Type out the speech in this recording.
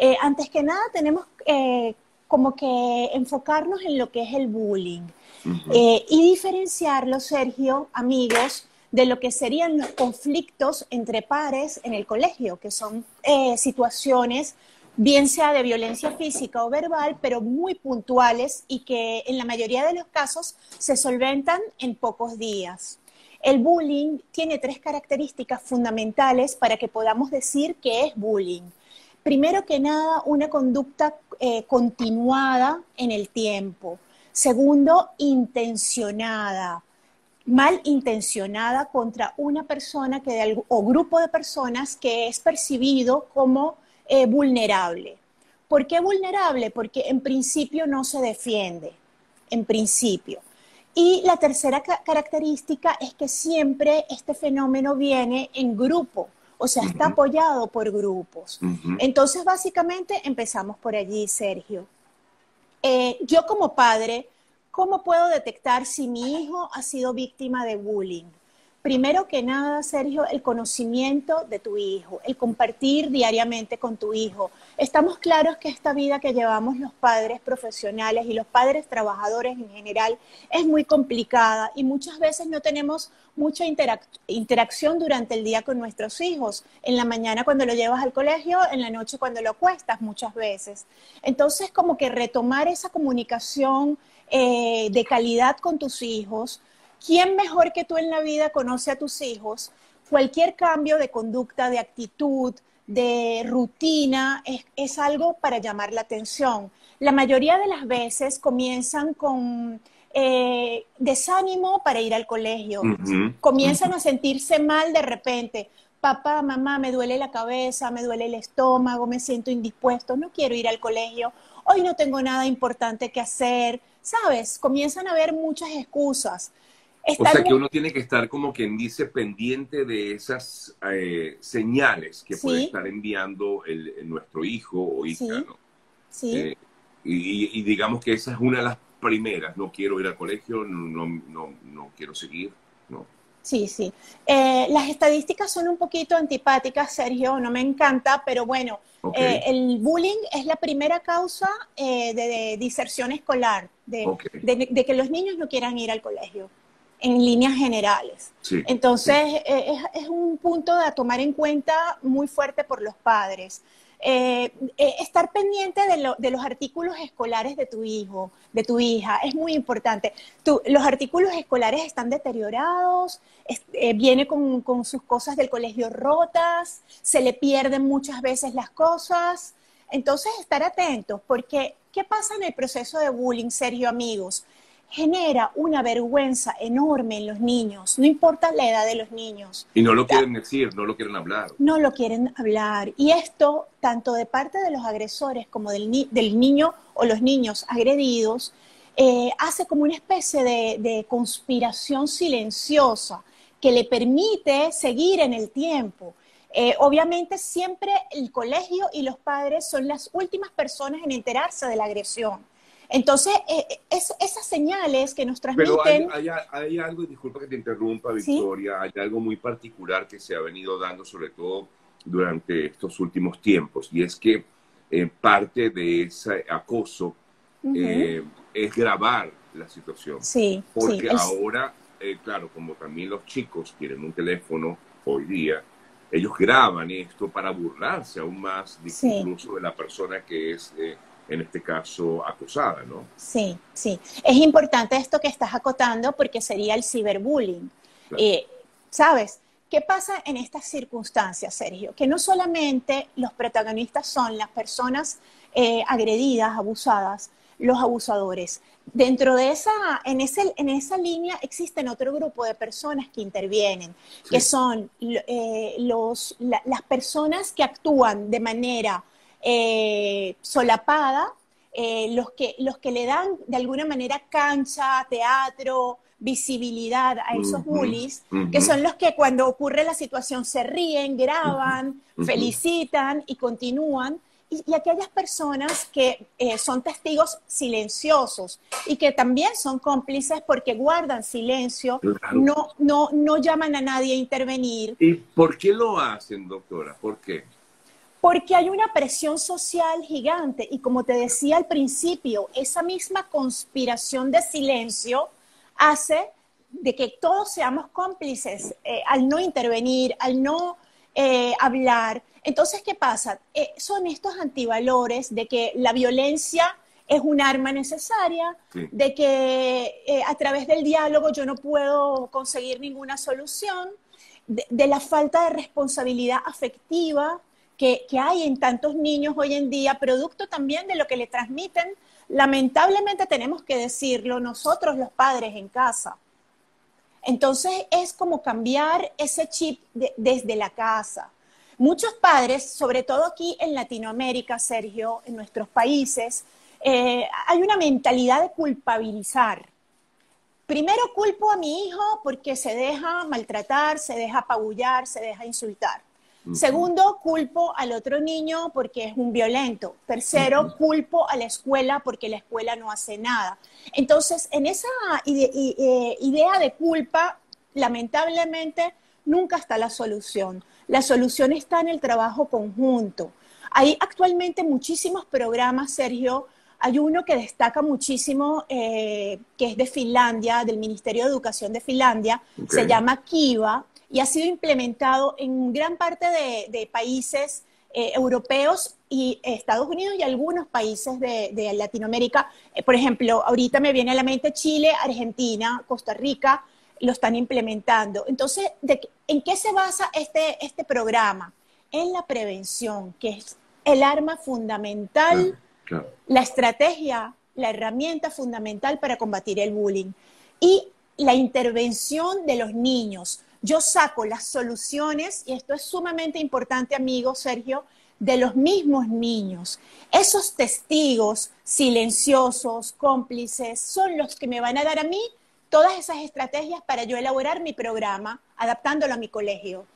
Eh, antes que nada, tenemos eh, como que enfocarnos en lo que es el bullying eh, y diferenciarlo, Sergio, amigos, de lo que serían los conflictos entre pares en el colegio, que son situaciones bien sea de violencia física o verbal, pero muy puntuales y que en la mayoría de los casos se solventan en pocos días. El bullying tiene tres características fundamentales para que podamos decir que es bullying. Primero que nada, una conducta eh, continuada en el tiempo. Segundo, intencionada, mal intencionada contra una persona que o grupo de personas que es percibido como eh, vulnerable. ¿Por qué vulnerable? Porque en principio no se defiende, en principio. Y la tercera característica es que siempre este fenómeno viene en grupo, o sea, está apoyado por grupos. Entonces, básicamente, empezamos por allí, Sergio. Eh, yo como padre, ¿cómo puedo detectar si mi hijo ha sido víctima de bullying? Primero que nada, Sergio, el conocimiento de tu hijo, el compartir diariamente con tu hijo. Estamos claros que esta vida que llevamos los padres profesionales y los padres trabajadores en general es muy complicada y muchas veces no tenemos mucha interacción durante el día con nuestros hijos. En la mañana cuando lo llevas al colegio, en la noche cuando lo acuestas muchas veces. Entonces, como que retomar esa comunicación eh, de calidad con tus hijos ¿Quién mejor que tú en la vida conoce a tus hijos? Cualquier cambio de conducta, de actitud, de rutina, es, algo para llamar la atención. La mayoría de las veces comienzan con eh, desánimo para ir al colegio, comienzan a sentirse mal de repente. Papá, mamá, me duele la cabeza, me duele el estómago, me siento indispuesto, no quiero ir al colegio, hoy no tengo nada importante que hacer, ¿sabes? Comienzan a haber muchas excusas o sea que uno tiene que estar como quien dice pendiente de esas eh, señales que puede estar enviando el, nuestro hijo o hija, ¿no? Sí. Eh, y, digamos que esa es una de las primeras. No quiero ir al colegio, no, no, no quiero seguir, ¿no? Sí, sí. Eh, las estadísticas son un poquito antipáticas, Sergio, no me encanta, pero bueno, el bullying es la primera causa de, diserción escolar, de que los niños no quieran ir al colegio en líneas generales. Entonces, eh, Es, un punto a tomar en cuenta muy fuerte por los padres. Eh, eh, estar pendiente de, los artículos escolares de tu hijo, de tu hija, es muy importante. los artículos escolares están deteriorados, viene con, con, sus cosas del colegio rotas, se le pierden muchas veces las cosas. Entonces, estar atentos, porque ¿qué pasa en el proceso de bullying, serio amigos? Genera una vergüenza enorme en los niños, no importa la edad de los niños. Y no lo quieren decir, no lo quieren hablar. No lo quieren hablar. Y esto, tanto de parte de los agresores como del, niño o los niños agredidos, eh, hace como una especie de, conspiración silenciosa que le permite seguir en el tiempo. Eh, obviamente siempre el colegio y los padres son las últimas personas en enterarse de la agresión. Entonces, eh, eh, esas señales que nos transmiten... Pero hay, algo, disculpa que te interrumpa, Victoria, hay algo muy particular que se ha venido dando, sobre todo durante estos últimos tiempos, y es que eh, parte de ese acoso es grabar la situación. Sí, Porque ahora, claro, como también los chicos tienen un teléfono hoy día, ellos graban esto para burlarse aún más incluso de la persona que es en este caso acusada, ¿no? Sí, sí. Es importante esto que estás acotando porque sería el ciberbullying. Eh, ¿Sabes? ¿Qué pasa en estas circunstancias, Sergio? Que no solamente los protagonistas son las personas eh, agredidas, abusadas, los abusadores. Dentro de esa, en, ese, en esa línea existen otro grupo de personas que intervienen, que son eh, los, las personas que actúan de manera eh, solapada, eh, los, que, los que le dan de alguna manera cancha, teatro, visibilidad a esos bullies, que son los que cuando ocurre la situación se ríen, graban, felicitan y continúan. Y, aquellas personas que eh, son testigos silenciosos y que también son cómplices porque guardan silencio, no, no, no llaman a nadie a intervenir. ¿Y por qué lo hacen, doctora? ¿Por qué? Porque hay una presión social gigante y como te decía al principio, esa misma conspiración de silencio hace de que todos seamos cómplices eh, al no intervenir, al no eh, hablar. Entonces, ¿qué pasa? Eh, son estos antivalores de que la violencia es un arma necesaria, de que a través del diálogo yo no puedo conseguir ninguna solución, de, la falta de responsabilidad afectiva que, hay en tantos niños hoy en día, producto también de lo que le transmiten. Lamentablemente tenemos que decirlo nosotros los padres en casa. Entonces es como cambiar ese chip desde la casa. Muchos padres, sobre todo aquí en Latinoamérica, Sergio, en nuestros países, eh, hay una mentalidad de culpabilizar primero culpo a mi hijo porque se deja maltratar, se deja apabullar, se deja insultar. Segundo, culpo al otro niño porque es un violento. Tercero, culpo a la escuela porque la escuela no hace nada. Entonces, en esa eh, idea de culpa, lamentablemente, nunca está la solución. La solución está en el trabajo conjunto. Hay actualmente muchísimos programas, Sergio, hay uno que destaca muchísimo, eh, que es de Finlandia, del Ministerio de Educación de Finlandia, se llama Kiva y ha sido implementado en gran parte de, países eh, europeos y Estados Unidos y algunos países de, Latinoamérica. Eh, por ejemplo, ahorita me viene a la mente Chile, Argentina, Costa Rica, lo están implementando. Entonces, ¿en qué se basa este, este programa? En la prevención, que es el arma fundamental la estrategia, la herramienta fundamental para combatir el bullying y la intervención de los niños. Yo saco las soluciones, y esto es sumamente importante, amigo Sergio, de los mismos niños. Esos testigos silenciosos, cómplices, son los que me van a dar a mí todas esas estrategias para yo elaborar mi programa, adaptándolo a mi colegio.